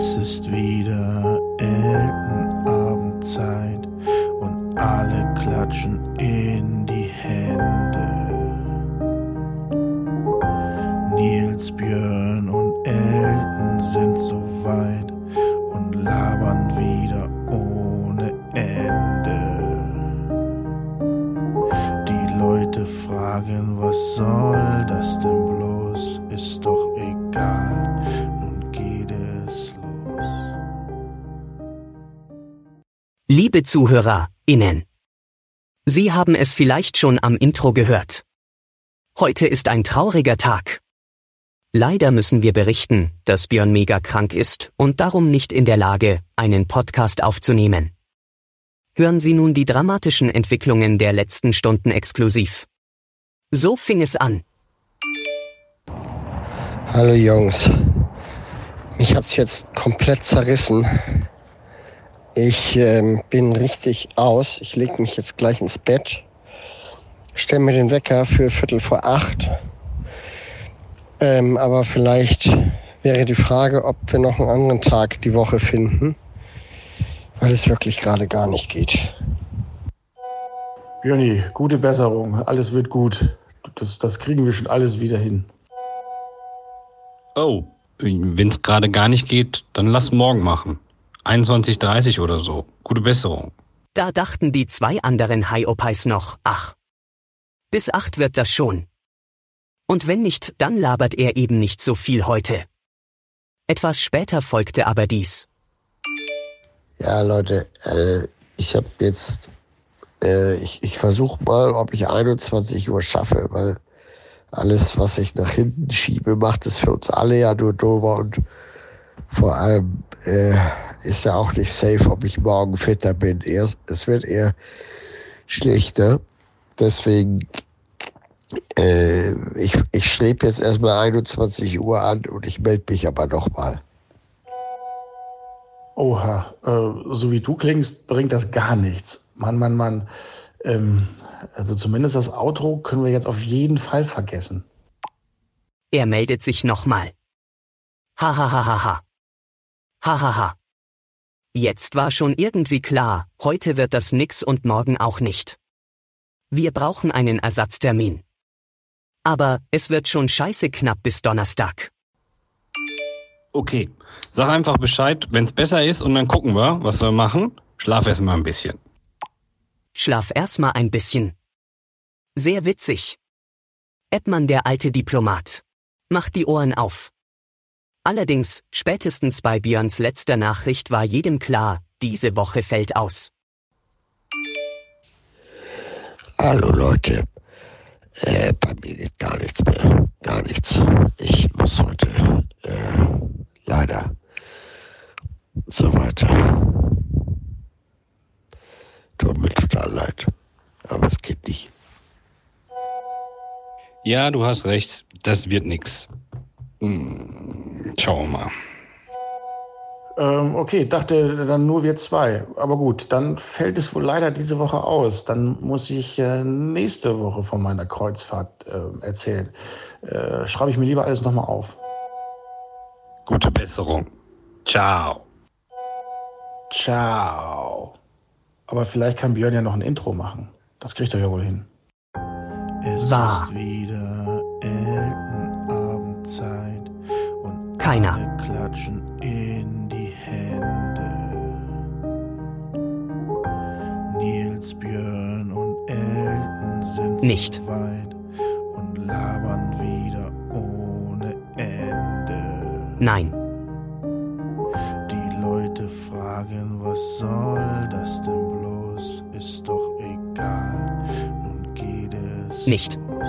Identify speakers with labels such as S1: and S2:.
S1: Es ist wieder Eltenabendzeit und alle klatschen in die Hände. Nils, Björn und Elton sind so weit und labern wieder ohne Ende. Die Leute fragen, was soll das denn bloß? Ist doch egal,
S2: Liebe ZuhörerInnen. Sie haben es vielleicht schon am Intro gehört. Heute ist ein trauriger Tag. Leider müssen wir berichten, dass Björn mega krank ist und darum nicht in der Lage, einen Podcast aufzunehmen. Hören Sie nun die dramatischen Entwicklungen der letzten Stunden exklusiv. So fing es an.
S3: Hallo Jungs. Mich hat's jetzt komplett zerrissen. Ich ähm, bin richtig aus. Ich lege mich jetzt gleich ins Bett. Stell mir den Wecker für Viertel vor acht. Ähm, aber vielleicht wäre die Frage, ob wir noch einen anderen Tag die Woche finden, weil es wirklich gerade gar nicht geht.
S4: Björni, gute Besserung. Alles wird gut. Das, das kriegen wir schon alles wieder hin.
S5: Oh, wenn's gerade gar nicht geht, dann lass morgen machen. 21.30 oder so. Gute Besserung.
S2: Da dachten die zwei anderen High-Opais noch, ach. Bis acht wird das schon. Und wenn nicht, dann labert er eben nicht so viel heute. Etwas später folgte aber dies.
S3: Ja, Leute, äh, ich habe jetzt, äh, ich, ich versuche mal, ob ich 21 Uhr schaffe, weil alles, was ich nach hinten schiebe, macht es für uns alle ja nur dober und vor allem äh, ist ja auch nicht safe, ob ich morgen fitter bin. Erst, es wird eher schlechter. Deswegen, äh, ich, ich strebe jetzt erstmal 21 Uhr an und ich melde mich aber nochmal.
S4: Oha, äh, so wie du klingst, bringt das gar nichts. Mann, Mann, Mann. Ähm, also zumindest das Outro können wir jetzt auf jeden Fall vergessen.
S2: Er meldet sich nochmal. Ha ha ha ha ha. Ha ha ha. Jetzt war schon irgendwie klar, heute wird das nix und morgen auch nicht. Wir brauchen einen Ersatztermin. Aber es wird schon scheiße knapp bis Donnerstag.
S5: Okay, sag einfach Bescheid, wenn's besser ist und dann gucken wir, was wir machen. Schlaf erst mal ein bisschen.
S2: Schlaf erstmal ein bisschen. Sehr witzig. Edmann der alte Diplomat. Macht die Ohren auf. Allerdings, spätestens bei Björns letzter Nachricht war jedem klar, diese Woche fällt aus.
S3: Hallo Leute, äh, bei mir geht gar nichts mehr, gar nichts. Ich muss heute äh, leider so weiter. Tut mir total leid, aber es geht nicht.
S5: Ja, du hast recht, das wird nix. Hm, schauen wir mal.
S4: Ähm, okay, dachte dann nur wir zwei. Aber gut, dann fällt es wohl leider diese Woche aus. Dann muss ich äh, nächste Woche von meiner Kreuzfahrt äh, erzählen. Äh, schreibe ich mir lieber alles nochmal auf.
S5: Gute Besserung. Ciao.
S4: Ciao. Aber vielleicht kann Björn ja noch ein Intro machen. Das kriegt er ja wohl hin.
S1: Es ist wieder
S2: Keiner.
S1: klatschen in die Hände. Nils, Björn und Elton sind
S2: Nicht.
S1: so weit und labern wieder ohne Ende.
S2: Nein,
S1: Die Leute fragen, was soll das denn bloß? Ist doch egal, nun geht es
S2: Nicht.
S1: los.